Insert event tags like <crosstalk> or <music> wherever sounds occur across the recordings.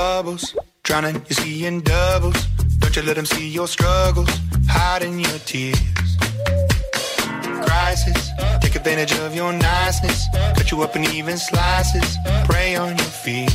Bubbles. Drowning, you see in doubles. Don't you let them see your struggles. Hiding your tears. Crisis. Take advantage of your niceness. Cut you up in even slices. Prey on your fears.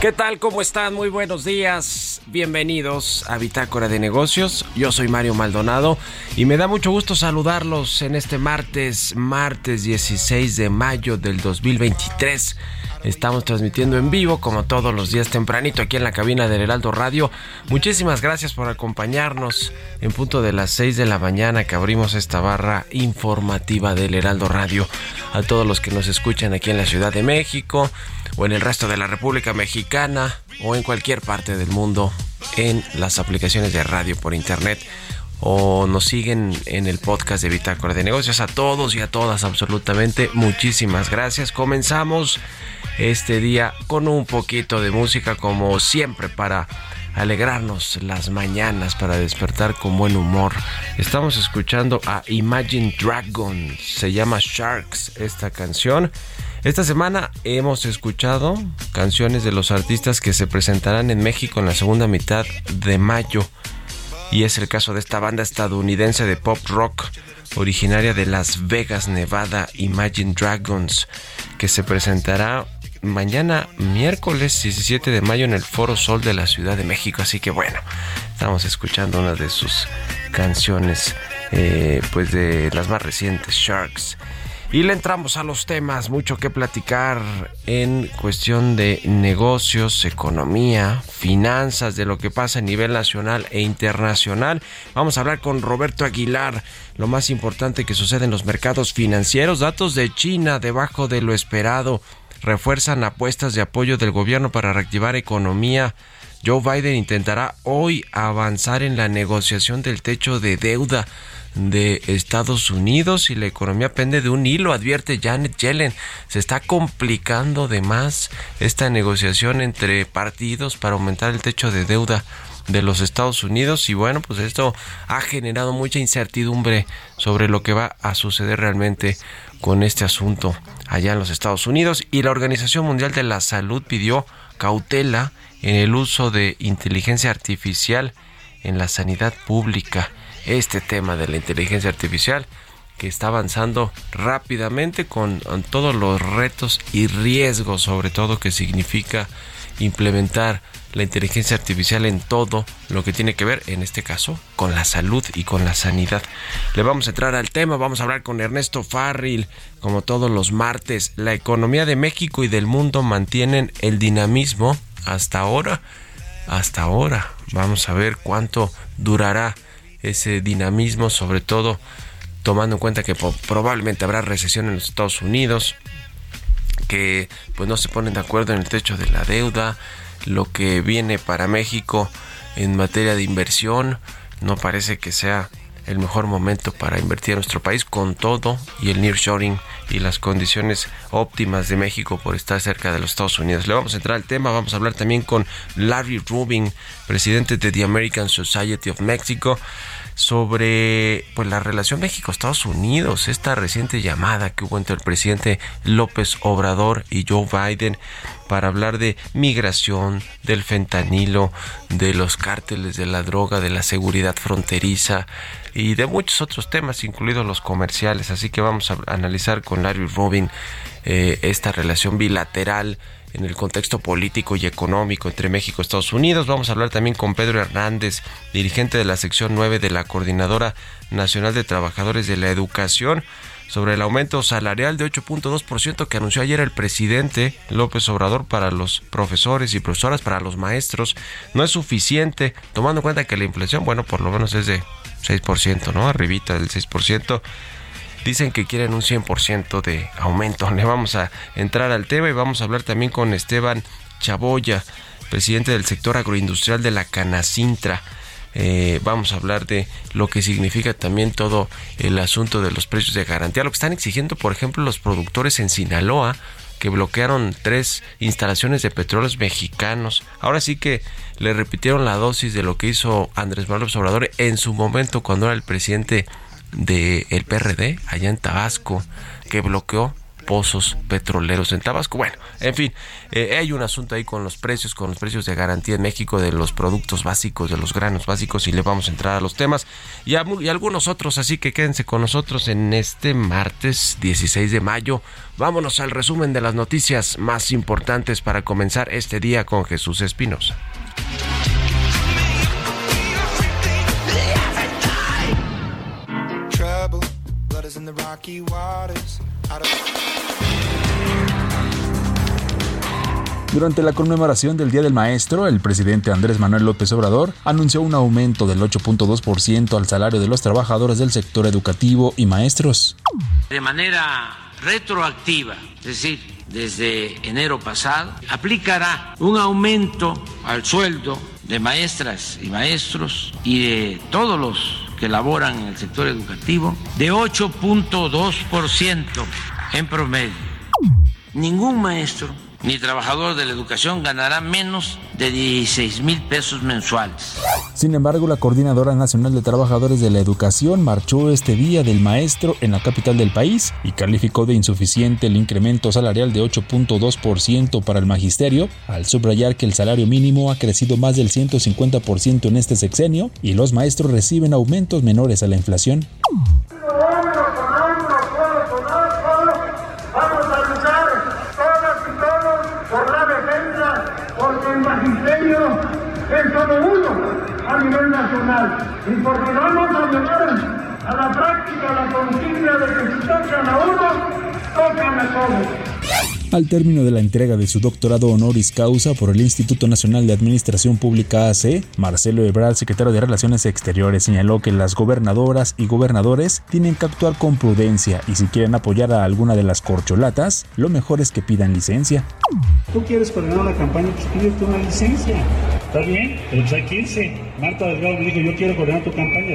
¿Qué tal? ¿Cómo están? Muy buenos días. Bienvenidos a Bitácora de Negocios. Yo soy Mario Maldonado y me da mucho gusto saludarlos en este martes, martes 16 de mayo del 2023. Estamos transmitiendo en vivo como todos los días tempranito aquí en la cabina del Heraldo Radio. Muchísimas gracias por acompañarnos en punto de las 6 de la mañana que abrimos esta barra informativa del Heraldo Radio. A todos los que nos escuchan aquí en la Ciudad de México o en el resto de la República Mexicana o en cualquier parte del mundo en las aplicaciones de radio por internet o nos siguen en el podcast de Bitácora de Negocios. A todos y a todas absolutamente muchísimas gracias. Comenzamos este día con un poquito de música como siempre para alegrarnos las mañanas, para despertar con buen humor. Estamos escuchando a Imagine Dragons, se llama Sharks esta canción. Esta semana hemos escuchado canciones de los artistas que se presentarán en México en la segunda mitad de mayo. Y es el caso de esta banda estadounidense de pop rock originaria de Las Vegas, Nevada, Imagine Dragons, que se presentará mañana miércoles 17 de mayo en el Foro Sol de la Ciudad de México. Así que bueno, estamos escuchando una de sus canciones, eh, pues de las más recientes, Sharks. Y le entramos a los temas, mucho que platicar en cuestión de negocios, economía, finanzas, de lo que pasa a nivel nacional e internacional. Vamos a hablar con Roberto Aguilar, lo más importante que sucede en los mercados financieros, datos de China debajo de lo esperado, refuerzan apuestas de apoyo del gobierno para reactivar economía. Joe Biden intentará hoy avanzar en la negociación del techo de deuda de Estados Unidos y la economía pende de un hilo, advierte Janet Yellen. Se está complicando de más esta negociación entre partidos para aumentar el techo de deuda de los Estados Unidos y bueno, pues esto ha generado mucha incertidumbre sobre lo que va a suceder realmente con este asunto allá en los Estados Unidos y la Organización Mundial de la Salud pidió cautela en el uso de inteligencia artificial en la sanidad pública. Este tema de la inteligencia artificial que está avanzando rápidamente con todos los retos y riesgos sobre todo que significa implementar la inteligencia artificial en todo lo que tiene que ver, en este caso, con la salud y con la sanidad. Le vamos a entrar al tema, vamos a hablar con Ernesto Farril, como todos los martes. La economía de México y del mundo mantienen el dinamismo hasta ahora. Hasta ahora. Vamos a ver cuánto durará ese dinamismo, sobre todo tomando en cuenta que probablemente habrá recesión en los Estados Unidos, que pues no se ponen de acuerdo en el techo de la deuda, lo que viene para México en materia de inversión. No parece que sea el mejor momento para invertir en nuestro país con todo y el nearshoring y las condiciones óptimas de México por estar cerca de los Estados Unidos. Le vamos a entrar al tema, vamos a hablar también con Larry Rubin, presidente de The American Society of Mexico sobre pues la relación México-Estados Unidos, esta reciente llamada que hubo entre el presidente López Obrador y Joe Biden para hablar de migración, del fentanilo, de los cárteles de la droga, de la seguridad fronteriza y de muchos otros temas, incluidos los comerciales. Así que vamos a analizar con Larry Robin eh, esta relación bilateral en el contexto político y económico entre México y Estados Unidos. Vamos a hablar también con Pedro Hernández, dirigente de la sección 9 de la Coordinadora Nacional de Trabajadores de la Educación, sobre el aumento salarial de 8.2% que anunció ayer el presidente López Obrador para los profesores y profesoras, para los maestros. No es suficiente, tomando en cuenta que la inflación, bueno, por lo menos es de 6%, ¿no? Arribita del 6% dicen que quieren un 100% de aumento. <laughs> Le vamos a entrar al tema y vamos a hablar también con Esteban Chaboya, presidente del sector agroindustrial de la Canacintra. Eh, vamos a hablar de lo que significa también todo el asunto de los precios de garantía, lo que están exigiendo, por ejemplo, los productores en Sinaloa, que bloquearon tres instalaciones de petróleos mexicanos. Ahora sí que le repitieron la dosis de lo que hizo Andrés Manuel Obrador en su momento cuando era el presidente del el PRD allá en Tabasco que bloqueó pozos petroleros en Tabasco. Bueno, en fin, eh, hay un asunto ahí con los precios, con los precios de garantía en México de los productos básicos, de los granos básicos, y le vamos a entrar a los temas y, y algunos otros, así que quédense con nosotros en este martes 16 de mayo. Vámonos al resumen de las noticias más importantes para comenzar este día con Jesús Espinosa. Durante la conmemoración del Día del Maestro, el presidente Andrés Manuel López Obrador anunció un aumento del 8.2% al salario de los trabajadores del sector educativo y maestros. De manera retroactiva, es decir, desde enero pasado, aplicará un aumento al sueldo de maestras y maestros y de todos los que laboran en el sector educativo de 8.2% en promedio. Ningún maestro ni trabajador de la educación ganará menos de 16 mil pesos mensuales. Sin embargo, la Coordinadora Nacional de Trabajadores de la Educación marchó este día del maestro en la capital del país y calificó de insuficiente el incremento salarial de 8.2% para el magisterio, al subrayar que el salario mínimo ha crecido más del 150% en este sexenio y los maestros reciben aumentos menores a la inflación. Nivel nacional y porque vamos a llevar a la práctica la consigna de que si tocan a uno, tocan a todos. Al término de la entrega de su doctorado honoris causa por el Instituto Nacional de Administración Pública AC, Marcelo Ebrard, secretario de Relaciones Exteriores, señaló que las gobernadoras y gobernadores tienen que actuar con prudencia y si quieren apoyar a alguna de las corcholatas, lo mejor es que pidan licencia. Tú quieres coordinar una campaña, pues pídete una licencia. Está bien, pero pues hay que irse. Marta Delgado me dijo, yo quiero coordinar tu campaña.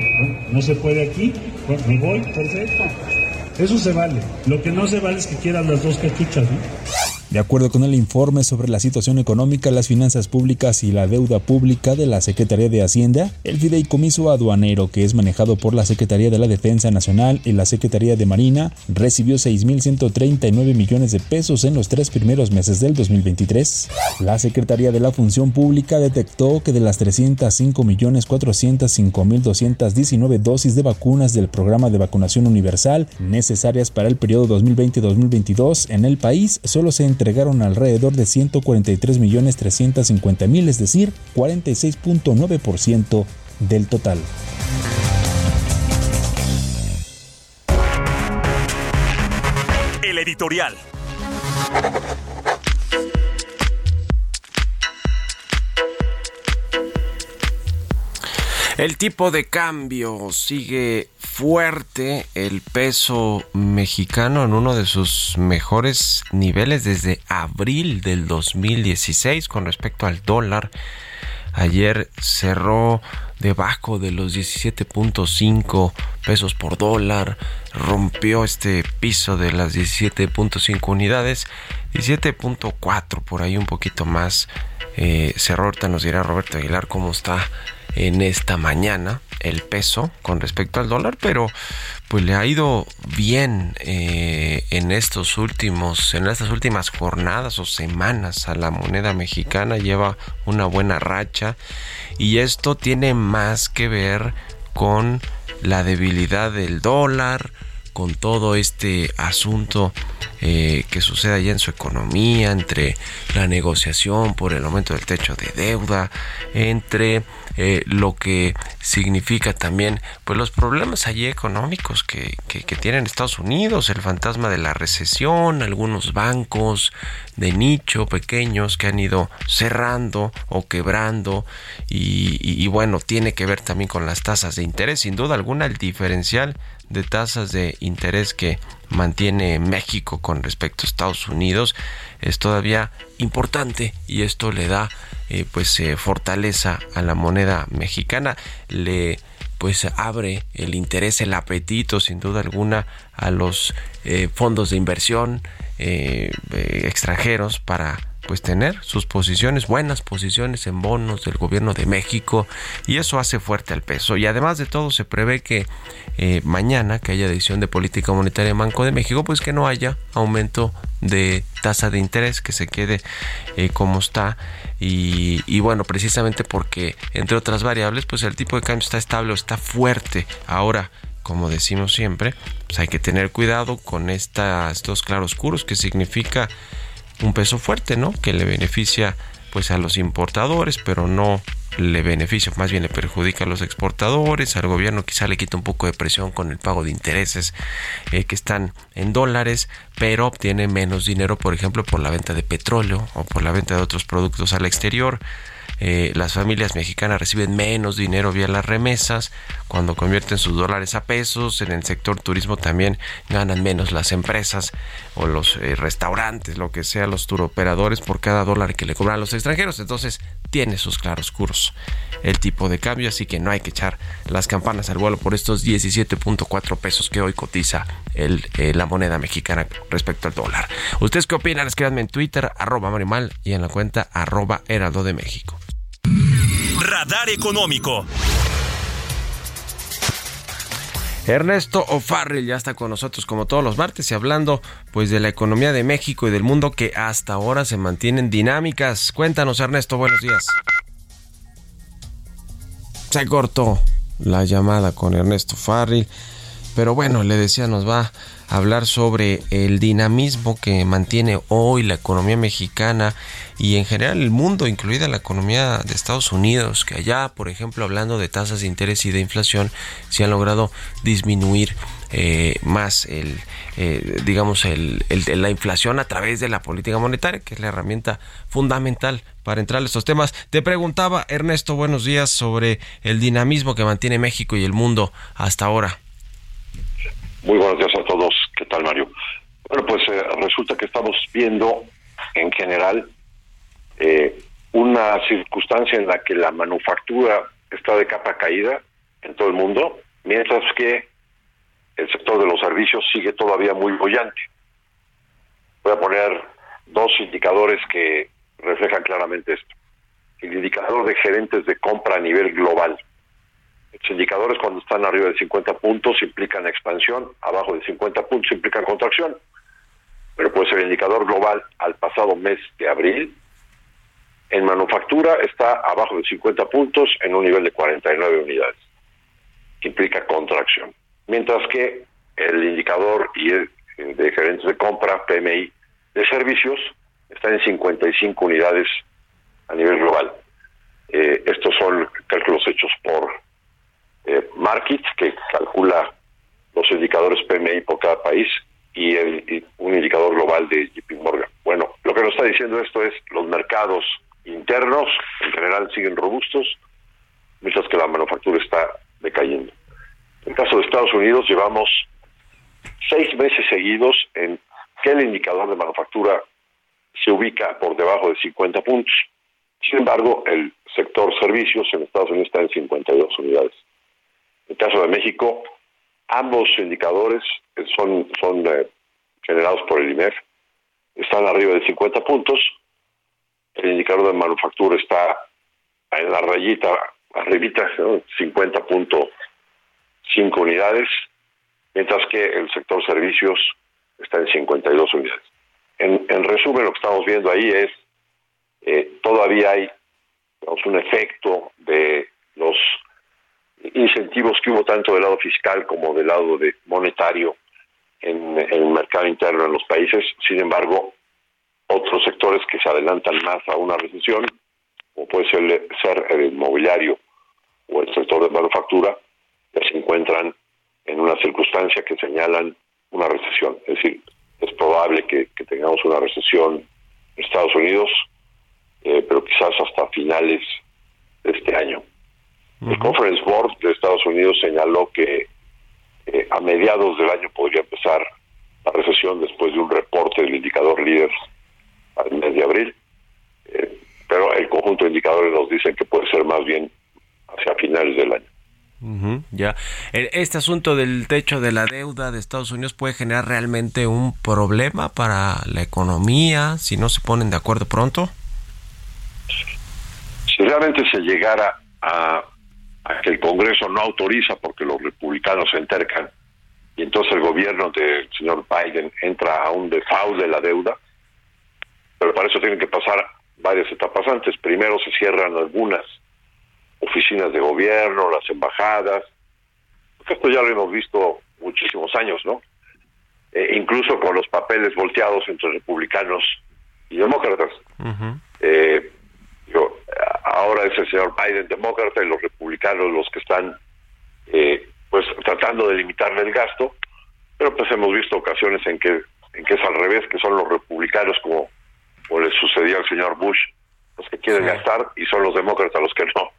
no se puede aquí, me voy, perfecto. Eso se vale. Lo que no se vale es que quieran las dos cachuchas, ¿no? De acuerdo con el informe sobre la situación económica, las finanzas públicas y la deuda pública de la Secretaría de Hacienda, el fideicomiso aduanero que es manejado por la Secretaría de la Defensa Nacional y la Secretaría de Marina recibió 6.139 millones de pesos en los tres primeros meses del 2023. La Secretaría de la Función Pública detectó que de las 305.405.219 dosis de vacunas del programa de vacunación universal necesarias para el periodo 2020-2022 en el país, solo se entregaron alrededor de 143.350.000, es decir, 46.9% del total. El editorial. El tipo de cambio sigue fuerte, el peso mexicano en uno de sus mejores niveles desde abril del 2016 con respecto al dólar. Ayer cerró debajo de los 17.5 pesos por dólar, rompió este piso de las 17.5 unidades, 17.4 por ahí un poquito más. Eh, cerró, ahorita nos dirá Roberto Aguilar cómo está en esta mañana el peso con respecto al dólar, pero pues le ha ido bien eh, en estos últimos, en estas últimas jornadas o semanas a la moneda mexicana, lleva una buena racha y esto tiene más que ver con la debilidad del dólar, con todo este asunto eh, que sucede allá en su economía, entre la negociación por el aumento del techo de deuda, entre eh, lo que significa también pues los problemas allí económicos que, que, tienen Estados Unidos, el fantasma de la recesión, algunos bancos de nicho pequeños que han ido cerrando o quebrando y, y bueno, tiene que ver también con las tasas de interés, sin duda alguna el diferencial de tasas de interés que mantiene México con respecto a Estados Unidos es todavía importante y esto le da eh, pues eh, fortaleza a la moneda mexicana. Le pues abre el interés el apetito sin duda alguna a los eh, fondos de inversión extranjeros para pues tener sus posiciones, buenas posiciones en bonos del gobierno de México y eso hace fuerte al peso. Y además de todo se prevé que eh, mañana que haya decisión de política monetaria en Banco de México, pues que no haya aumento de tasa de interés, que se quede eh, como está y, bueno, precisamente porque entre otras variables, pues el tipo de cambio está estable o está fuerte. Ahora, como decimos siempre, pues hay que tener cuidado con esta, estos claroscuros que significa un peso fuerte, ¿no? Que le beneficia pues a los importadores, pero no le beneficia, más bien le perjudica a los exportadores, al gobierno quizá le quita un poco de presión con el pago de intereses eh, que están en dólares, pero obtiene menos dinero, por ejemplo, por la venta de petróleo o por la venta de otros productos al exterior. Eh, las familias mexicanas reciben menos dinero vía las remesas, cuando convierten sus dólares a pesos, en el sector turismo también ganan menos las empresas o los eh, restaurantes, lo que sea, los turoperadores por cada dólar que le cobran a los extranjeros, entonces tiene sus claroscuros el tipo de cambio, así que no hay que echar las campanas al vuelo por estos 17.4 pesos que hoy cotiza eh, la moneda mexicana respecto al dólar. ¿Ustedes qué opinan? Escríbanme en Twitter, arroba Marimal y en la cuenta arroba Heraldo de México. Radar Económico. Ernesto O'Farrell ya está con nosotros como todos los martes y hablando pues de la economía de México y del mundo que hasta ahora se mantienen dinámicas. Cuéntanos Ernesto, buenos días. Se cortó la llamada con Ernesto Farrell, pero bueno, le decía, nos va hablar sobre el dinamismo que mantiene hoy la economía mexicana y en general el mundo, incluida la economía de Estados Unidos, que allá, por ejemplo, hablando de tasas de interés y de inflación, se han logrado disminuir eh, más el, eh, digamos, el, el, la inflación a través de la política monetaria, que es la herramienta fundamental para entrar a estos temas. Te preguntaba, Ernesto, buenos días, sobre el dinamismo que mantiene México y el mundo hasta ahora. Muy buenos días a todos. ¿Qué tal, Mario? Bueno, pues eh, resulta que estamos viendo en general eh, una circunstancia en la que la manufactura está de capa caída en todo el mundo, mientras que el sector de los servicios sigue todavía muy bollante. Voy a poner dos indicadores que reflejan claramente esto. El indicador de gerentes de compra a nivel global. Los indicadores cuando están arriba de 50 puntos implican expansión, abajo de 50 puntos implican contracción. Pero pues el indicador global al pasado mes de abril en manufactura está abajo de 50 puntos en un nivel de 49 unidades, que implica contracción. Mientras que el indicador de gerentes de compra, PMI, de servicios, está en 55 unidades a nivel global. Eh, estos son cálculos hechos por eh, Market, que calcula los indicadores PMI por cada país, y, un indicador global de JP Morgan. Bueno, lo que nos está diciendo esto es los mercados internos en general siguen robustos, mientras que la manufactura está decayendo. En el caso de Estados Unidos llevamos seis meses seguidos en que el indicador de manufactura se ubica por debajo de 50 puntos. Sin embargo, el sector servicios en Estados Unidos está en 52 unidades. En el caso de México, ambos indicadores son, son eh, generados por el IMEF, están arriba de 50 puntos. El indicador de manufactura está en la rayita, arribita, 50.5 unidades, mientras que el sector servicios está en 52 unidades. En, en resumen, lo que estamos viendo ahí es eh, todavía hay un efecto de los incentivos que hubo tanto del lado fiscal como del lado de monetario en, el mercado interno en los países. Sin embargo, otros sectores que se adelantan más a una recesión, como puede ser, el inmobiliario o el sector de manufactura, ya se encuentran en una circunstancia que señalan una recesión. Es decir, es probable que, tengamos una recesión en Estados Unidos, eh, pero quizás hasta finales de este año. El Conference Board de Estados Unidos señaló que eh, a mediados del año podría empezar la recesión después de un reporte del indicador líder al mes de abril, eh, pero el conjunto de indicadores nos dicen que puede ser más bien hacia finales del año ya. Este asunto del techo de la deuda de Estados Unidos puede generar realmente un problema para la economía si no se ponen de acuerdo pronto. Si realmente se llegara a, que el Congreso no autoriza porque los republicanos se entercan y entonces el gobierno del señor Biden entra a un default de la deuda, pero para eso tienen que pasar varias etapas antes. Primero se cierran algunas oficinas de gobierno, las embajadas. Esto ya lo hemos visto muchísimos años, ¿no? Eh, incluso con los papeles volteados entre republicanos y demócratas. Eh, ahora es el señor Biden demócrata y los republicanos los que están eh, pues tratando de limitarle el gasto, pero pues hemos visto ocasiones en que en que es al revés, que son los republicanos como, como le sucedió al señor Bush, los que quieren gastar y son los demócratas los que no.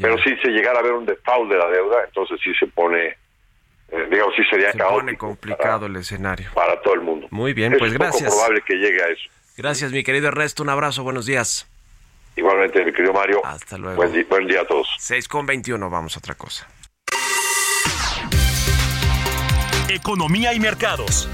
Pero si se llegara a ver un default de la deuda, entonces sí se pone, eh, digamos, sí sería se pone complicado el escenario. Para todo el mundo. Muy bien, pues gracias. Es probable que llegue a eso. Gracias, mi querido Ernesto. Un abrazo, buenos días. Igualmente, mi querido Mario. Hasta luego. Buen, buen día a todos. 6 con 21, vamos a otra cosa. Economía y mercados.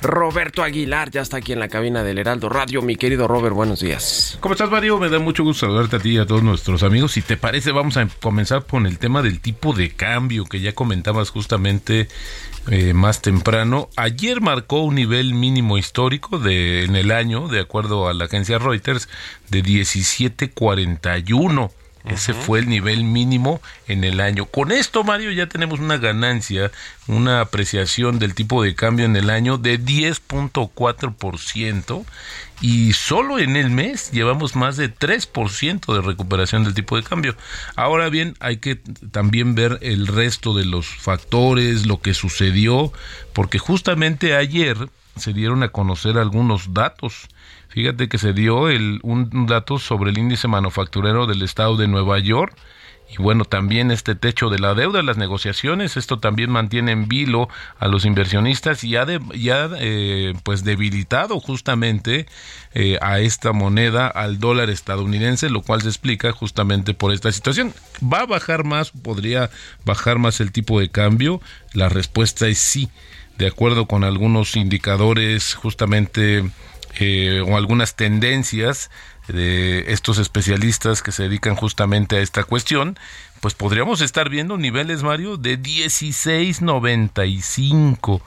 Roberto Aguilar ya está aquí en la cabina del Heraldo Radio. Mi querido Robert, buenos días. ¿Cómo estás, Mario? Me da mucho gusto saludarte a ti y a todos nuestros amigos. Si te parece, vamos a comenzar con el tema del tipo de cambio que ya comentabas justamente eh, más temprano. Ayer marcó un nivel mínimo histórico de, en el año, de acuerdo a la agencia Reuters, de 1741. Ese fue el nivel mínimo en el año. Con esto, Mario, ya tenemos una ganancia, una apreciación del tipo de cambio en el año de 10.4% y solo en el mes llevamos más de 3% de recuperación del tipo de cambio. Ahora bien, hay que también ver el resto de los factores, lo que sucedió, porque justamente ayer se dieron a conocer algunos datos Fíjate que se dio el, un, dato sobre el índice manufacturero del estado de Nueva York. Y bueno, también este techo de la deuda, las negociaciones, esto también mantiene en vilo a los inversionistas y ha, ya eh, pues debilitado justamente eh, a esta moneda, al dólar estadounidense, lo cual se explica justamente por esta situación. ¿Va a bajar más? ¿Podría bajar más el tipo de cambio? La respuesta es sí de acuerdo con algunos indicadores justamente eh, o algunas tendencias de estos especialistas que se dedican justamente a esta cuestión, pues podríamos estar viendo niveles, Mario, de 16.95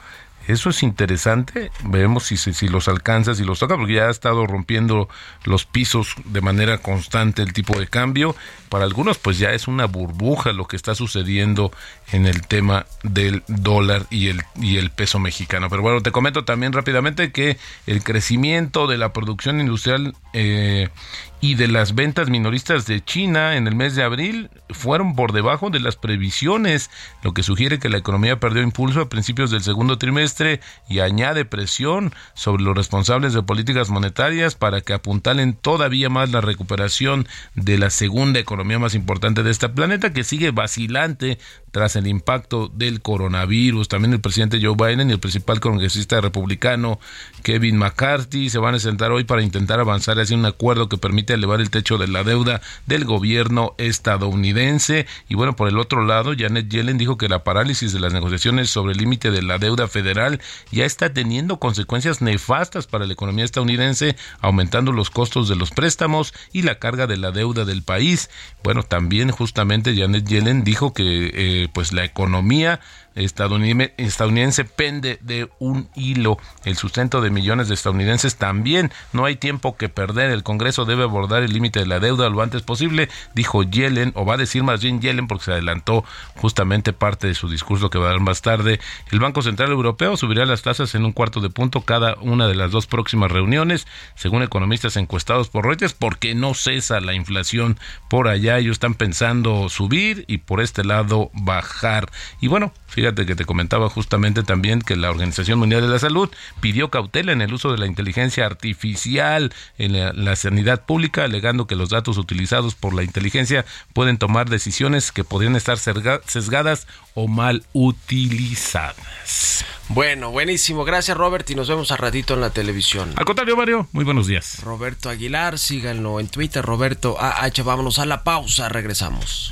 eso es interesante. Veremos si, si, los alcanza, si los toca, porque ya ha estado rompiendo los pisos de manera constante el tipo de cambio. Para algunos, pues ya es una burbuja lo que está sucediendo en el tema del dólar y el, y el peso mexicano. Pero bueno, te comento también rápidamente que el crecimiento de la producción industrial eh, y de las ventas minoristas de China en el mes de abril fueron por debajo de las previsiones, lo que sugiere que la economía perdió impulso a principios del segundo trimestre y añade presión sobre los responsables de políticas monetarias para que apuntalen todavía más la recuperación de la segunda economía más importante de este planeta, que sigue vacilante tras el impacto del coronavirus. También el presidente Joe Biden y el principal congresista republicano Kevin McCarthy se van a sentar hoy para intentar avanzar hacia un acuerdo que permite elevar el techo de la deuda del gobierno estadounidense. Y bueno, por el otro lado, Janet Yellen dijo que la parálisis de las negociaciones sobre el límite de la deuda federal ya está teniendo consecuencias nefastas para la economía estadounidense, aumentando los costos de los préstamos y la carga de la deuda del país. Bueno, también justamente Janet Yellen dijo que eh, pues la economía estadounidense pende de un hilo. El sustento de millones de estadounidenses también. No hay tiempo que perder. El Congreso debe abordar el límite de la deuda lo antes posible, dijo Yellen, o va a decir más bien Yellen porque se adelantó justamente parte de su discurso que va a dar más tarde. El Banco Central Europeo subirá las tasas en un cuarto de punto cada una de las dos próximas reuniones, según economistas encuestados por Reuters, porque no cesa la inflación por allá. Ellos están pensando subir y por este lado bajar. Y bueno, Fíjate que te comentaba justamente también que la Organización Mundial de la Salud pidió cautela en el uso de la inteligencia artificial en la, sanidad pública, alegando que los datos utilizados por la inteligencia pueden tomar decisiones que podrían estar sesgadas o mal utilizadas. Bueno, buenísimo. Gracias, Robert, y nos vemos a ratito en la televisión. Al contrario, Mario, muy buenos días. Roberto Aguilar, síganlo en Twitter, Roberto AH. Vámonos a la pausa, regresamos.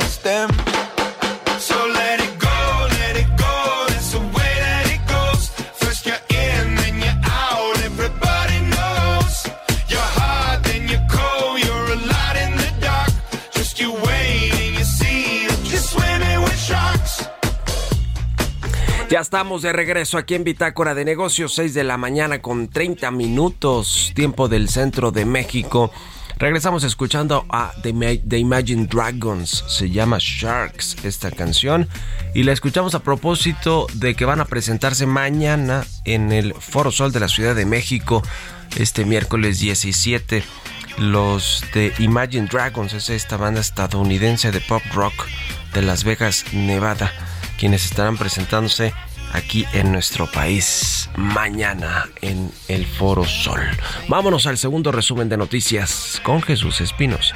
Estamos de regreso aquí en Bitácora de Negocios, 6 de la mañana con 30 minutos, tiempo del centro de México. Regresamos escuchando a The, Imagine Dragons, se llama Sharks esta canción, y la escuchamos a propósito de que van a presentarse mañana en el Foro Sol de la Ciudad de México, este miércoles 17. Los de Imagine Dragons es esta banda estadounidense de pop rock de Las Vegas, Nevada quienes estarán presentándose aquí en nuestro país mañana en el Foro Sol. Vámonos al segundo resumen de noticias con Jesús Espinosa.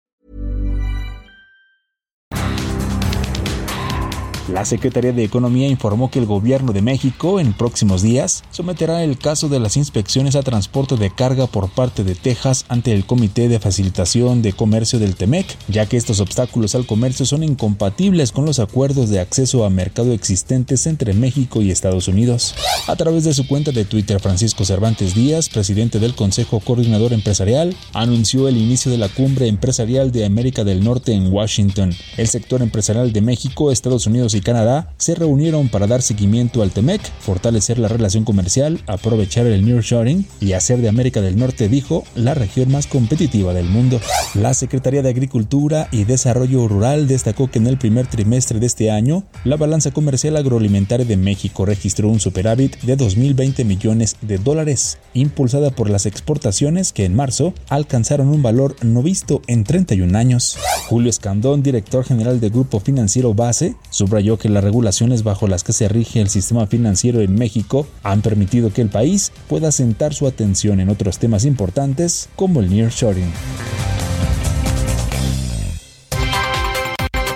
La Secretaría de Economía informó que el gobierno de México en próximos días someterá el caso de las inspecciones a transporte de carga por parte de Texas ante el Comité de Facilitación de Comercio del TEMEC, ya que estos obstáculos al comercio son incompatibles con los acuerdos de acceso a mercado existentes entre México y Estados Unidos. A través de su cuenta de Twitter, Francisco Cervantes Díaz, presidente del Consejo Coordinador Empresarial, anunció el inicio de la cumbre empresarial de América del Norte en Washington. El sector empresarial de México, Estados Unidos y Canadá se reunieron para dar seguimiento al TEMEC, fortalecer la relación comercial, aprovechar el nearshoring y hacer de América del Norte, dijo, la región más competitiva del mundo. La Secretaría de Agricultura y Desarrollo Rural destacó que en el primer trimestre de este año, la balanza comercial agroalimentaria de México registró un superávit de 2.020 millones de dólares, impulsada por las exportaciones que en marzo alcanzaron un valor no visto en 31 años. Julio Escandón, director general del Grupo Financiero Base, subrayó que las regulaciones bajo las que se rige el sistema financiero en México han permitido que el país pueda sentar su atención en otros temas importantes como el nearshoring.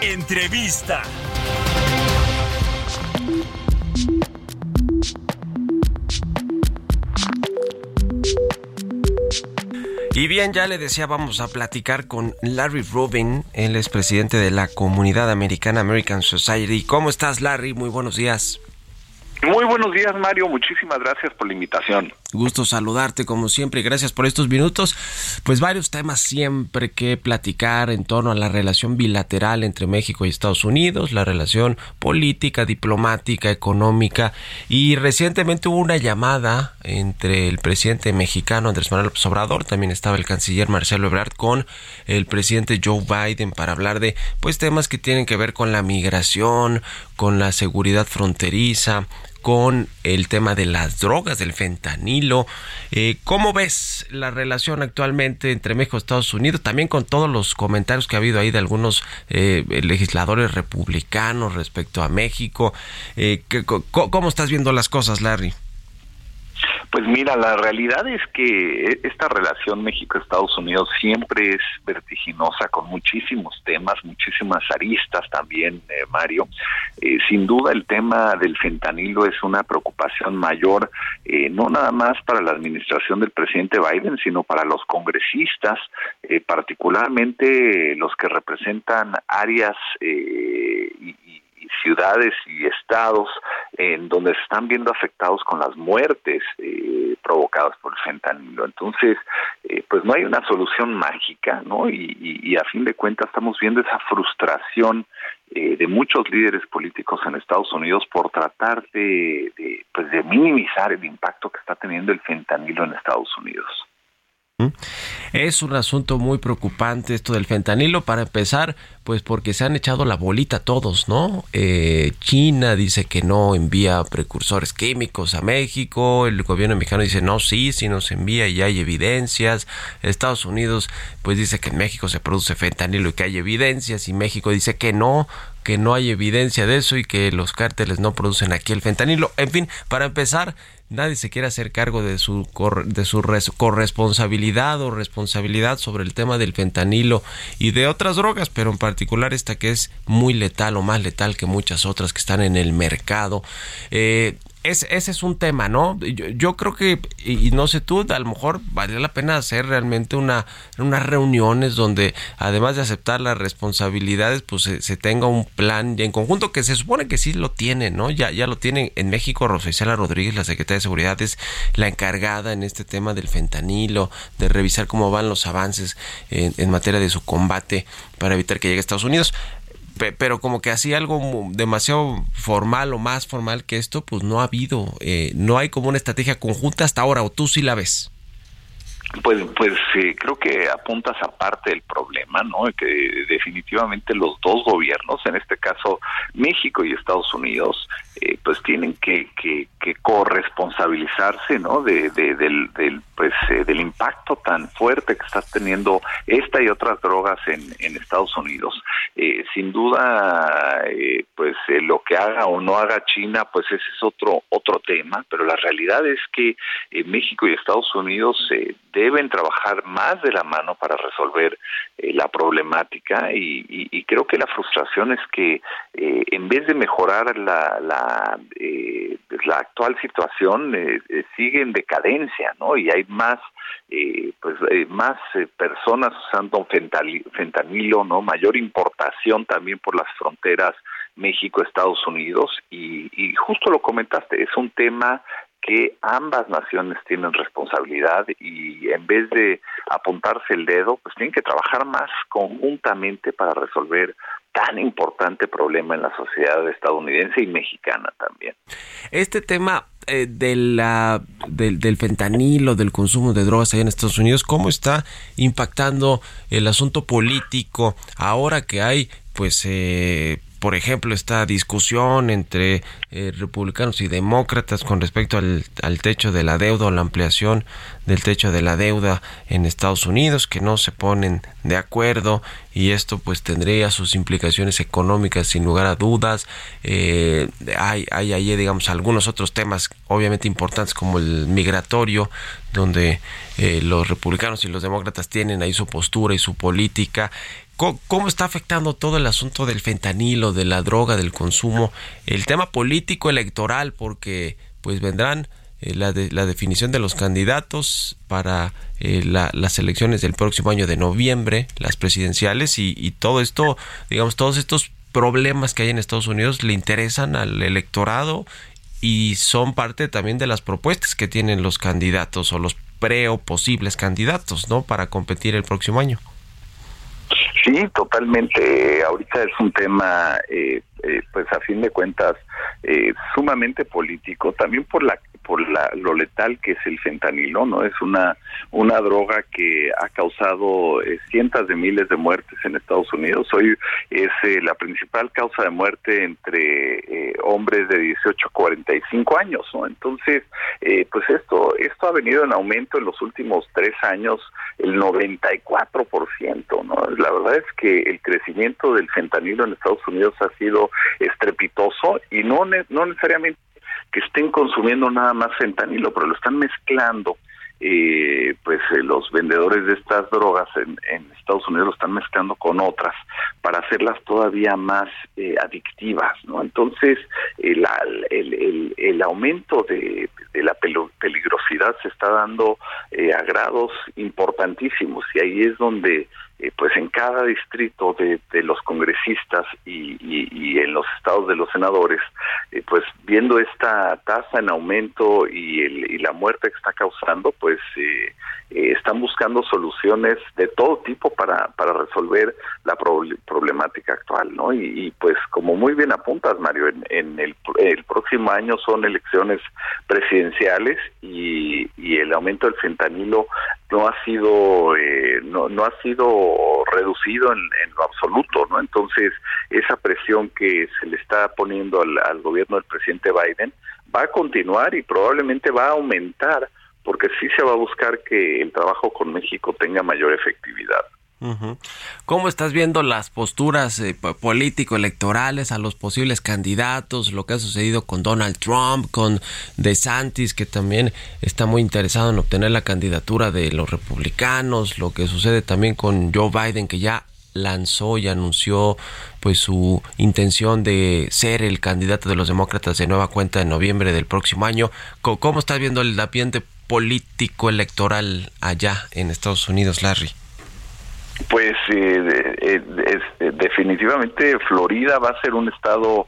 Entrevista. Y bien, ya le decía, vamos a platicar con Larry Rubin, él es presidente de la comunidad americana American Society. ¿Cómo estás, Larry? Muy buenos días. Muy buenos días, Mario. Muchísimas gracias por la invitación. Gusto saludarte como siempre gracias por estos minutos. Pues varios temas siempre que platicar en torno a la relación bilateral entre México y Estados Unidos, la relación política, diplomática, económica y recientemente hubo una llamada entre el presidente mexicano Andrés Manuel López Obrador, también estaba el canciller Marcelo Ebrard con el presidente Joe Biden para hablar de pues temas que tienen que ver con la migración, con la seguridad fronteriza, con el tema de las drogas, del fentanilo. Eh, ¿Cómo ves la relación actualmente entre México y Estados Unidos? También con todos los comentarios que ha habido ahí de algunos eh, legisladores republicanos respecto a México. Eh, ¿Cómo estás viendo las cosas, Larry? Pues mira, la realidad es que esta relación México-Estados Unidos siempre es vertiginosa con muchísimos temas, muchísimas aristas también, eh, Mario. Eh, sin duda el tema del fentanilo es una preocupación mayor, eh, no nada más para la administración del presidente Biden, sino para los congresistas, particularmente los que representan áreas y ciudades y estados en donde se están viendo afectados con las muertes eh, provocadas por el fentanilo. Entonces, eh, pues no hay una solución mágica, ¿no? Y, a fin de cuentas estamos viendo esa frustración eh, de muchos líderes políticos en Estados Unidos por tratar de, de, pues de minimizar el impacto que está teniendo el fentanilo en Estados Unidos. Es un asunto muy preocupante esto del fentanilo. Para empezar, pues porque se han echado la bolita todos, ¿no? Eh, China dice que no envía precursores químicos a México. El gobierno mexicano dice no, sí, sí nos envía y hay evidencias. Estados Unidos, pues dice que en México se produce fentanilo y que hay evidencias. Y México dice que no, que no hay evidencia de eso y que los cárteles no producen aquí el fentanilo. En fin, para empezar, nadie se quiere hacer cargo de su, de su corresponsabilidad o responsabilidad sobre el tema del fentanilo y de otras drogas, pero en particular esta que es muy letal o más letal que muchas otras que están en el mercado. Eh, ese es un tema, ¿no? Yo, creo que, y no sé tú, a lo mejor valdría la pena hacer realmente una, unas reuniones donde, además de aceptar las responsabilidades, pues se, tenga un plan en conjunto que se supone que sí lo tiene, ¿no? Ya, ya lo tienen en México, Rosicela Rodríguez, la secretaria de Seguridad, es la encargada en este tema del fentanilo, de revisar cómo van los avances en, en materia de su combate para evitar que llegue a Estados Unidos pero como que así algo demasiado formal o más formal que esto, pues no ha habido, eh, no hay como una estrategia conjunta hasta ahora, o tú sí la ves. Pues, pues eh, creo que apuntas a parte del problema, ¿no? Que definitivamente los dos gobiernos, en este caso México y Estados Unidos, eh, pues tienen que, que, que corresponsabilizarse, ¿no? De, del, del, pues, eh, del impacto tan fuerte que está teniendo esta y otras drogas en, en Estados Unidos. sin duda, pues lo que haga o no haga China, pues ese es otro otro tema, pero la realidad es que México y Estados Unidos deben trabajar más de la mano para resolver eh, la problemática y, creo que la frustración es que eh, en vez de mejorar la, la, eh, la actual situación sigue en decadencia, ¿no? Y hay más pues más personas usando fentanilo, ¿no? Mayor importación también por las fronteras México-Estados Unidos y, y justo lo comentaste, es un tema que ambas naciones tienen responsabilidad y en vez de apuntarse el dedo, pues tienen que trabajar más conjuntamente para resolver tan importante problema en la sociedad estadounidense y mexicana también. Este tema eh, de la, del, del fentanilo, del consumo de drogas allá en Estados Unidos, ¿cómo está impactando el asunto político ahora que hay pues eh, por ejemplo, esta discusión entre eh, republicanos y demócratas con respecto al, techo de la deuda o la ampliación del techo de la deuda en Estados Unidos, que no se ponen de acuerdo y esto pues tendría sus implicaciones económicas sin lugar a dudas. Eh, hay, hay allí, digamos, algunos otros temas obviamente importantes como el migratorio, donde eh, los republicanos y los demócratas tienen ahí su postura y su política ¿Cómo, está afectando todo el asunto del fentanilo, de la droga, del consumo, el tema político electoral? Porque pues vendrán eh, la, la definición de los candidatos para eh, las elecciones del próximo año de noviembre, las presidenciales y, y todo esto, digamos, todos estos problemas que hay en Estados Unidos le interesan al electorado y son parte también de las propuestas que tienen los candidatos o los pre o posibles candidatos, ¿no? Para competir el próximo año. Sí, totalmente. Ahorita es un tema, eh, eh, pues a fin de cuentas, eh, sumamente político, también por la por la, lo letal que es el fentanilo, ¿no? Es una, una droga que ha causado eh, cientos de miles de muertes en Estados Unidos. Hoy es eh, la principal causa de muerte entre eh, hombres de 18 a 45 años, ¿no? Entonces, pues esto, esto ha venido en aumento en los últimos tres años, el 94%, ¿no? La verdad es que el crecimiento del fentanilo en Estados Unidos ha sido estrepitoso y no, no necesariamente que estén consumiendo nada más fentanilo, pero lo están mezclando. Eh, pues eh, los vendedores de estas drogas en, Estados Unidos lo están mezclando con otras para hacerlas todavía más eh, adictivas, ¿no? Entonces el, el, el, aumento de, de, la peligrosidad se está dando a grados importantísimos y ahí es donde eh, pues en cada distrito de, los congresistas y, en los estados de los senadores, eh, pues viendo esta tasa en aumento y, y, la muerte que está causando, pues eh, están buscando soluciones de todo tipo para, para resolver la problemática actual, ¿no? Y, pues como muy bien apuntas, Mario, en, el, el, próximo año son elecciones presidenciales y, el aumento del fentanilo no ha sido no, no ha sido reducido en, lo absoluto, ¿no? Entonces, esa presión que se le está poniendo al, gobierno del presidente Biden va a continuar y probablemente va a aumentar porque sí se va a buscar que el trabajo con México tenga mayor efectividad. ¿Cómo estás viendo las posturas eh, político-electorales a los posibles candidatos, lo que ha sucedido con Donald Trump, con DeSantis, que también está muy interesado en obtener la candidatura de los republicanos, lo que sucede también con Joe Biden, que ya lanzó y anunció pues su intención de ser el candidato de los demócratas de nueva cuenta en noviembre del próximo año. ¿Cómo estás viendo el ambiente político electoral allá en Estados Unidos, Larry? Pues eh, eh, eh, definitivamente Florida va a ser un estado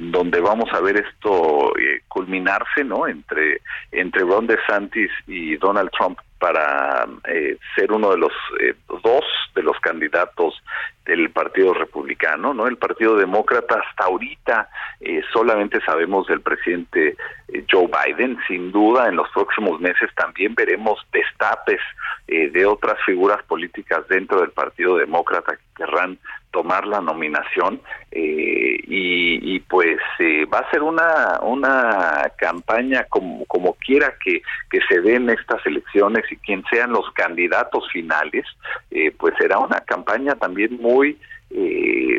donde vamos a ver esto culminarse, ¿no? Entre entre Ron DeSantis y Donald Trump para ser uno de los dos de los candidatos del Partido Republicano, ¿no? El Partido Demócrata hasta ahorita solamente sabemos del presidente Joe Biden, sin duda en los próximos meses también veremos destapes eh, de otras figuras políticas dentro del Partido Demócrata que querrán tomar la nominación eh, y, pues eh, va a ser una una campaña como, como quiera que, que se den estas elecciones y quien sean los candidatos finales pues será una campaña también muy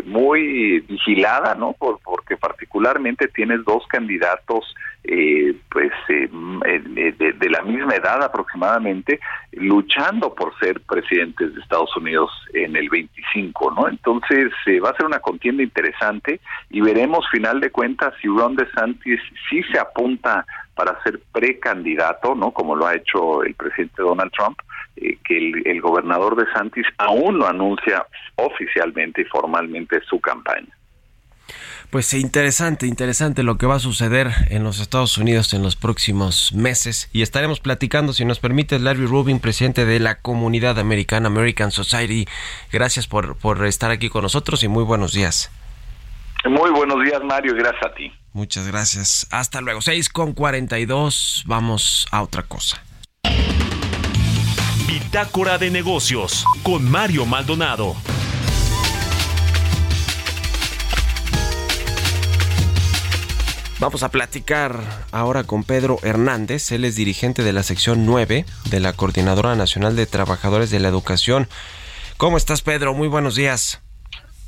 muy vigilada no Por, porque particularmente tienes dos candidatos eh, pues eh, de, la misma edad aproximadamente luchando por ser presidentes de Estados Unidos en el 25, ¿no? Entonces va a ser una contienda interesante y veremos final de cuentas si Ron DeSantis sí se apunta para ser precandidato, ¿no? Como lo ha hecho el presidente Donald Trump, eh, que el, el, gobernador de Santis aún lo anuncia oficialmente y formalmente su campaña. Pues interesante, interesante lo que va a suceder en los Estados Unidos en los próximos meses y estaremos platicando, si nos permite, Larry Rubin, presidente de la comunidad americana American Society. Gracias por, por estar aquí con nosotros y muy buenos días. Muy buenos días, Mario, y gracias a ti. Muchas gracias. Hasta luego. 6 con 42. Vamos a otra cosa. Bitácora de negocios con Mario Maldonado. Vamos a platicar ahora con Pedro Hernández. Él es dirigente de la sección 9 de la Coordinadora Nacional de Trabajadores de la Educación. ¿Cómo estás, Pedro? Muy buenos días.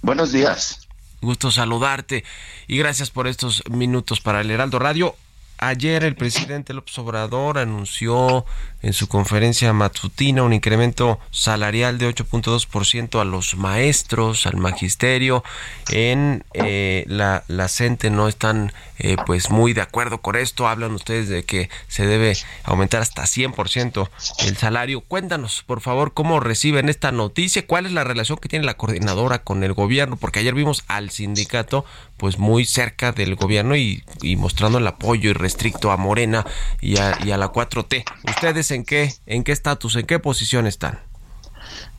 Buenos días. Gusto saludarte y gracias por estos minutos para el Heraldo Radio. Ayer el presidente López Obrador anunció en su conferencia matutina un incremento salarial de 8.2% a los maestros, al magisterio. En eh, la, la CENTE no están eh, pues muy de acuerdo con esto. Hablan ustedes de que se debe aumentar hasta 100% el salario. Cuéntanos, por favor, cómo reciben esta noticia, cuál es la relación que tiene la coordinadora con el gobierno, porque ayer vimos al sindicato pues muy cerca del gobierno y, mostrando el apoyo irrestricto a Morena y a, la 4T. ¿Ustedes en qué en qué estatus, en qué posición están?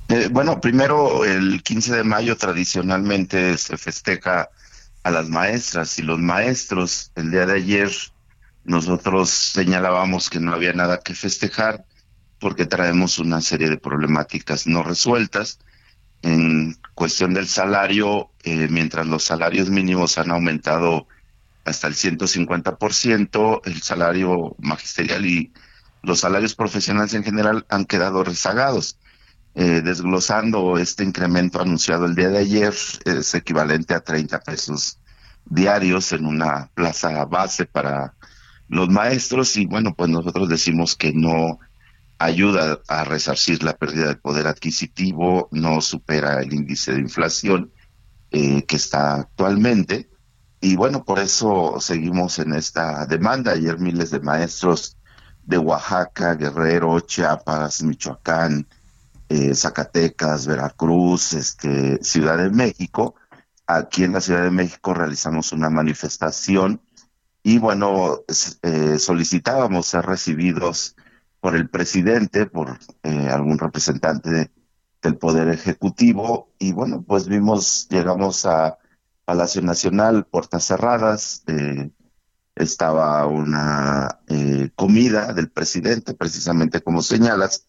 Eh, bueno, primero el 15 de mayo tradicionalmente se festeja a las maestras y los maestros. El día de ayer nosotros señalábamos que no había nada que festejar porque traemos una serie de problemáticas no resueltas. En cuestión del salario, eh, mientras los salarios mínimos han aumentado hasta el 150%, el salario magisterial y los salarios profesionales en general han quedado rezagados. Eh, desglosando este incremento anunciado el día de ayer, es equivalente a 30 pesos diarios en una plaza base para los maestros y bueno, pues nosotros decimos que no ayuda a resarcir la pérdida de poder adquisitivo, no supera el índice de inflación eh, que está actualmente y bueno, por eso seguimos en esta demanda. Ayer miles de maestros de Oaxaca, Guerrero, Chiapas, Michoacán, eh, Zacatecas, Veracruz, este, Ciudad de México. Aquí en la Ciudad de México realizamos una manifestación y bueno, eh, solicitábamos ser recibidos por el presidente, por eh, algún representante del Poder Ejecutivo y bueno, pues vimos, llegamos a Palacio Nacional, puertas cerradas, eh, estaba una eh, comida del presidente, precisamente como señalas,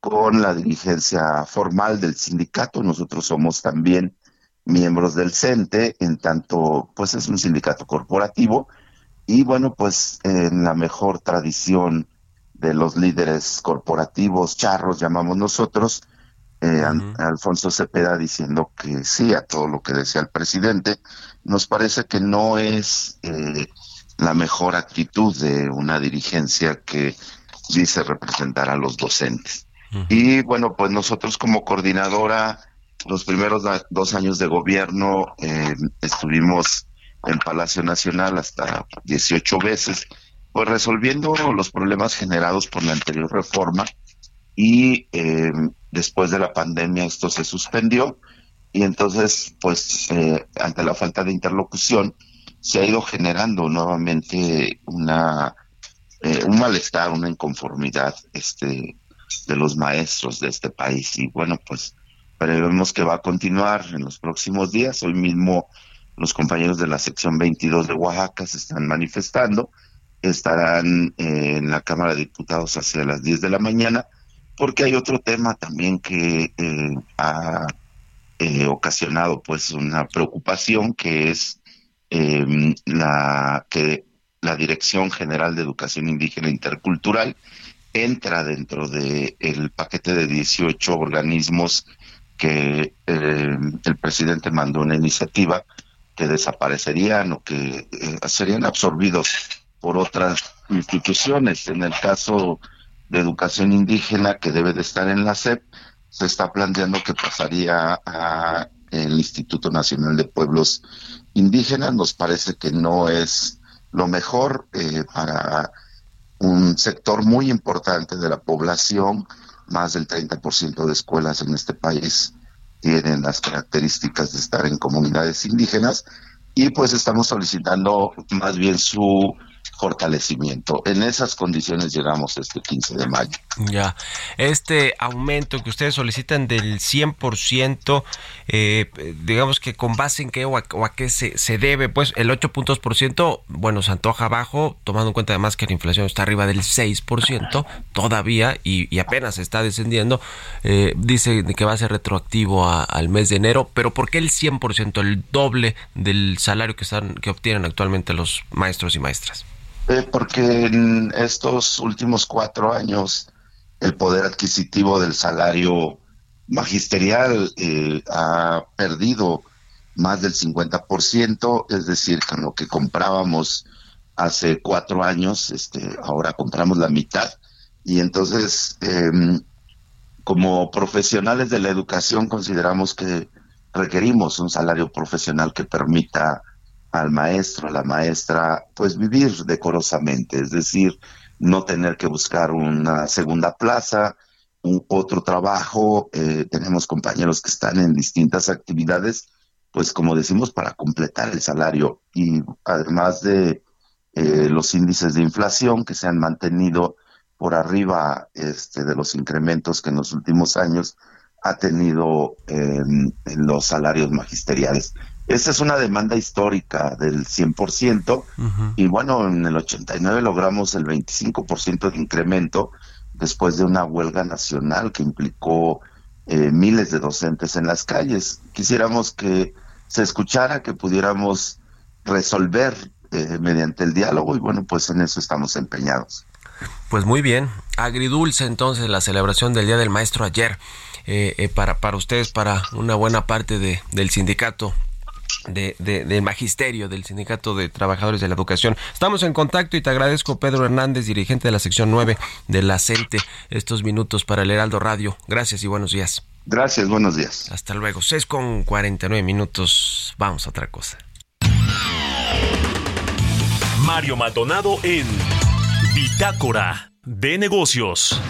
con la dirigencia formal del sindicato. Nosotros somos también miembros del CENTE, en tanto, pues es un sindicato corporativo, y bueno, pues en la mejor tradición de los líderes corporativos, charros llamamos nosotros, eh, Alfonso Cepeda diciendo que sí a todo lo que decía el presidente, nos parece que no es eh, la mejor actitud de una dirigencia que dice representar a los docentes. Y bueno, pues nosotros como coordinadora, los primeros dos años de gobierno eh, estuvimos en Palacio Nacional hasta 18 veces, pues resolviendo los problemas generados por la anterior reforma y eh, después de la pandemia esto se suspendió y entonces pues eh, ante la falta de interlocución se ha ido generando nuevamente una eh, un malestar, una inconformidad este de los maestros de este país y bueno pues prevemos que va a continuar en los próximos días. Hoy mismo los compañeros de la sección 22 de Oaxaca se están manifestando, estarán eh, en la Cámara de Diputados hacia las 10 de la mañana, porque hay otro tema también que eh, ha ocasionado pues una preocupación que es eh, la que la Dirección General de Educación Indígena Intercultural entra dentro del el paquete de 18 organismos que em, el presidente mandó una iniciativa que desaparecerían o que eh, serían absorbidos por otras instituciones. En el caso de educación indígena que debe de estar en la SEP, se está planteando que pasaría a el Instituto Nacional de Pueblos Indígenas. Nos parece que no es lo mejor eh, para un sector muy importante de la población, más del 30% de escuelas en este país tienen las características de estar en comunidades indígenas y pues estamos solicitando más bien su fortalecimiento. En esas condiciones llegamos este 15 de mayo. Ya, este aumento que ustedes solicitan del 100%, eh, digamos que con base en qué o a, qué se, se, debe, pues el 8 puntos por ciento, bueno, se antoja bajo, tomando en cuenta además que la inflación está arriba del 6% todavía y, apenas está descendiendo, eh, dice que va a ser retroactivo al mes de enero, pero ¿por qué el 100%, el doble del salario que, están, que obtienen actualmente los maestros y maestras? Porque en estos últimos cuatro años el poder adquisitivo del salario magisterial eh, ha perdido más del 50%, es decir, con lo que comprábamos hace cuatro años, este, ahora compramos la mitad. Y entonces, em, como profesionales de la educación, consideramos que requerimos un salario profesional que permita al maestro, a la maestra, pues vivir decorosamente, es decir, no tener que buscar una segunda plaza, un otro trabajo. Eh, tenemos compañeros que están en distintas actividades, pues como decimos, para completar el salario y además de eh, los índices de inflación que se han mantenido por arriba este, de los incrementos que en los últimos años ha tenido eh, los salarios magisteriales. Esta es una demanda histórica del 100% y bueno, en el 89 logramos el 25% de incremento después de una huelga nacional que implicó eh, miles de docentes en las calles. Quisiéramos que se escuchara, que pudiéramos resolver eh, mediante el diálogo y bueno, pues en eso estamos empeñados. Pues muy bien, agridulce entonces la celebración del Día del Maestro ayer eh, para, para ustedes, para una buena parte de, del sindicato de, del magisterio del Sindicato de Trabajadores de la Educación. Estamos en contacto y te agradezco, Pedro Hernández, dirigente de la sección 9 de la CENTE, estos minutos para el Heraldo Radio. Gracias y buenos días. Gracias, buenos días. Hasta luego. 6 con 49 minutos. Vamos a otra cosa. Mario Maldonado en Bitácora de Negocios.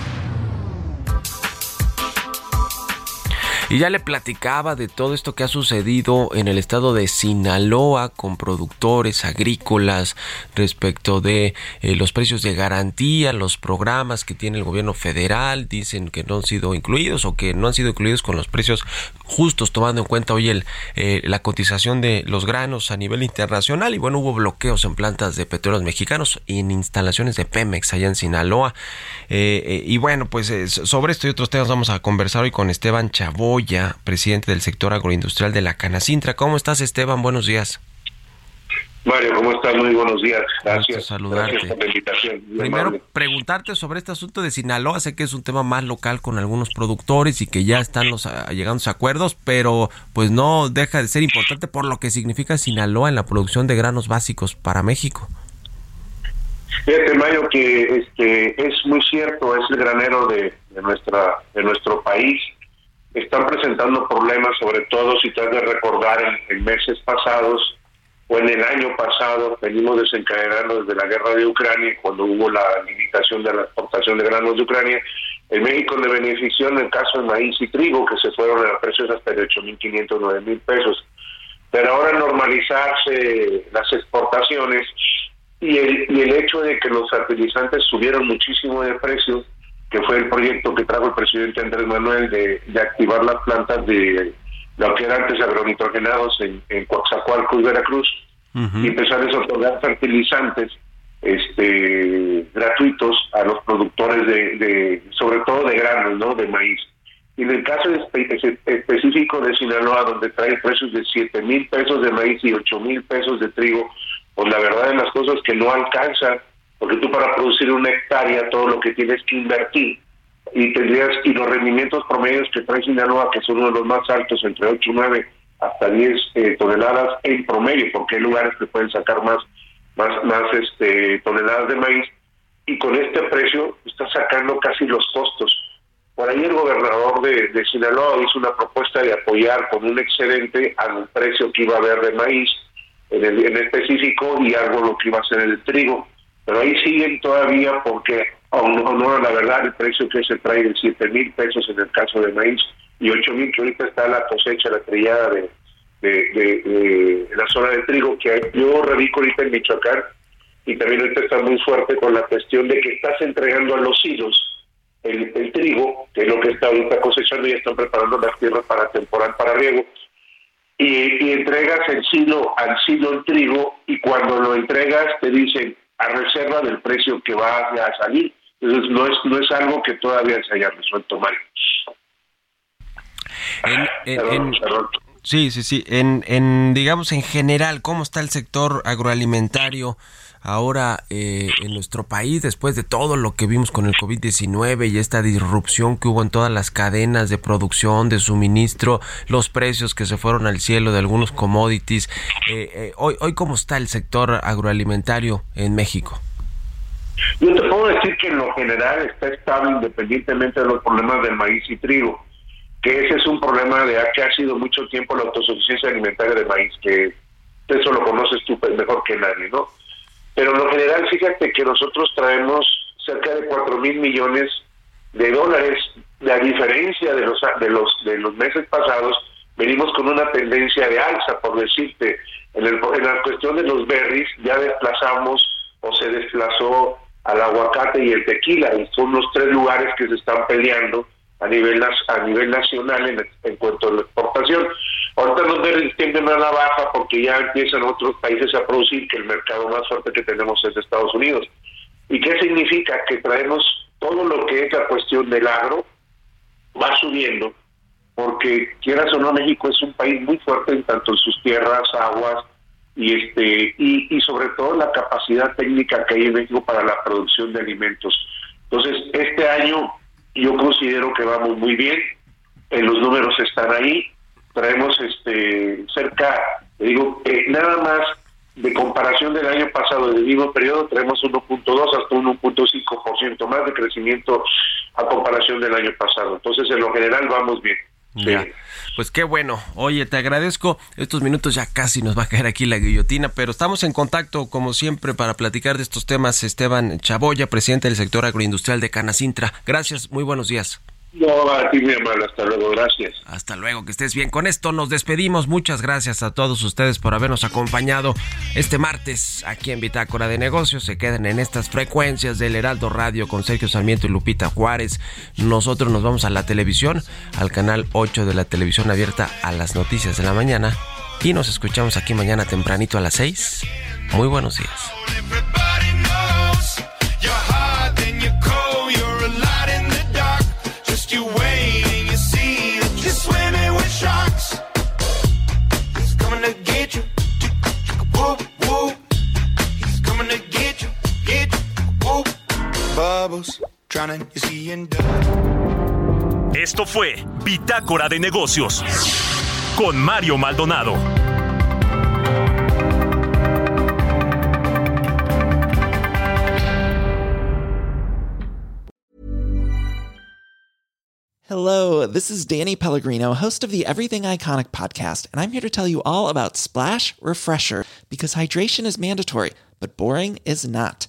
Y ya le platicaba de todo esto que ha sucedido en el estado de Sinaloa con productores agrícolas respecto de eh, los precios de garantía, los programas que tiene el gobierno federal, dicen que no han sido incluidos o que no han sido incluidos con los precios justos, tomando en cuenta hoy el, eh, la cotización de los granos a nivel internacional. Y bueno, hubo bloqueos en plantas de petróleos mexicanos y en instalaciones de Pemex allá en Sinaloa. Eh, y bueno, pues sobre esto y otros temas vamos a conversar hoy con Esteban Chabó presidente del sector agroindustrial de la Canacintra. ¿Cómo estás, Esteban? Buenos días. Mario, ¿cómo estás? Muy buenos días. Gracias. Saludarte. por la invitación. Primero, preguntarte sobre este asunto de Sinaloa. Sé que es un tema más local con algunos productores y que ya están los, ah, llegando a acuerdos, pero pues no deja de ser importante por lo que significa Sinaloa en la producción de granos básicos para México. Fíjate, Mario, que este, es muy cierto, es el granero de, de, nuestra, de nuestro país están presentando problemas, sobre todo si te de recordar en, meses pasados o en el año pasado, venimos desencadenando desde la guerra de Ucrania, cuando hubo la limitación de la exportación de granos de Ucrania, en México le benefició en el caso de maíz y trigo, que se fueron a precios hasta de 8.500, 9.000 pesos. Pero ahora normalizarse las exportaciones y el, y el hecho de que los fertilizantes subieron muchísimo de precio, que fue el proyecto que trajo el presidente Andrés Manuel de, activar las plantas de lo que eran antes agronitrogenados en, en Coatzacoalcos, Veracruz, y empezar a otorgar fertilizantes este gratuitos a los productores de, sobre todo de granos, ¿no? De maíz. Y en el caso específico de Sinaloa, donde trae precios de 7 mil pesos de maíz y 8 mil pesos de trigo, pues la verdad de las cosas que no alcanza porque tú para producir una hectárea todo lo que tienes que invertir y tendrías y los rendimientos promedios que trae Sinaloa que son uno de los más altos entre 8 y 9 hasta 10 eh, toneladas en promedio, porque hay lugares que pueden sacar más, más, más este, toneladas de maíz, y con este precio está sacando casi los costos. Por ahí el gobernador de, de Sinaloa hizo una propuesta de apoyar con un excedente al precio que iba a haber de maíz en, el, en específico y algo lo que iba a ser el trigo. Pero ahí siguen todavía porque, no, la verdad, el precio que se trae de 7 mil pesos en el caso de maíz y 8 mil que ahorita está la cosecha, la trillada de, de, la zona de trigo que yo radico ahorita en Michoacán y también ahorita está muy fuerte con la cuestión de que estás entregando a los hilos el, trigo, que es lo que está ahorita cosechando y están preparando las tierras para temporal para riego y, entregas el silo al silo el trigo y cuando lo entregas te dicen a reserva del precio que va a salir. Entonces no es no es algo que todavía se haya resuelto mal. <laughs> Sí, sí, sí. En, en, digamos, en general, ¿cómo está el sector agroalimentario ahora eh, en nuestro país después de todo lo que vimos con el COVID-19 y esta disrupción que hubo en todas las cadenas de producción, de suministro, los precios que se fueron al cielo de algunos commodities. Eh, eh, hoy, hoy, ¿cómo está el sector agroalimentario en México? Yo te puedo decir que en lo general está estable independientemente de los problemas del maíz y trigo, que ese es un problema de que ha sido mucho tiempo la autosuficiencia alimentaria de maíz, que eso lo conoces tú mejor que nadie, ¿no? Pero en lo general, fíjate que nosotros traemos cerca de 4 mil millones de dólares. La diferencia de los, de, los, de los meses pasados, venimos con una tendencia de alza, por decirte. En, el, en la cuestión de los berries, ya desplazamos o se desplazó al aguacate y el tequila, y son los tres lugares que se están peleando a nivel a nivel nacional en, en cuanto a la exportación. Ahorita berries tienden a la baja porque ya empiezan otros países a producir, que el mercado más fuerte que tenemos es Estados Unidos. ¿Y qué significa? Que traemos todo lo que es la cuestión del agro, va subiendo, porque quieras o no, México es un país muy fuerte en tanto en sus tierras, aguas, y este y, y sobre todo la capacidad técnica que hay en México para la producción de alimentos. Entonces, este año yo considero que vamos muy bien, eh, los números están ahí, traemos este cerca, digo, eh, nada más de comparación del año pasado, del mismo periodo, traemos 1.2 hasta 1.5% más de crecimiento a comparación del año pasado. Entonces, en lo general, vamos bien. Pues qué bueno. Oye, te agradezco. Estos minutos ya casi nos va a caer aquí la guillotina, pero estamos en contacto, como siempre, para platicar de estos temas. Esteban Chaboya, presidente del sector agroindustrial de Canacintra. Gracias, muy buenos días. No, a ti, mi hermano. Hasta luego. Gracias. Hasta luego. Que estés bien. Con esto nos despedimos. Muchas gracias a todos ustedes por habernos acompañado este martes aquí en Bitácora de Negocios. Se quedan en estas frecuencias del Heraldo Radio con Sergio Sarmiento y Lupita Juárez. Nosotros nos vamos a la televisión, al canal 8 de la televisión abierta a las noticias de la mañana. Y nos escuchamos aquí mañana tempranito a las 6. Muy buenos días. Esto fue Bitácora de Negocios con Mario Maldonado. Hello, this is Danny Pellegrino, host of the Everything Iconic podcast, and I'm here to tell you all about Splash Refresher because hydration is mandatory, but boring is not.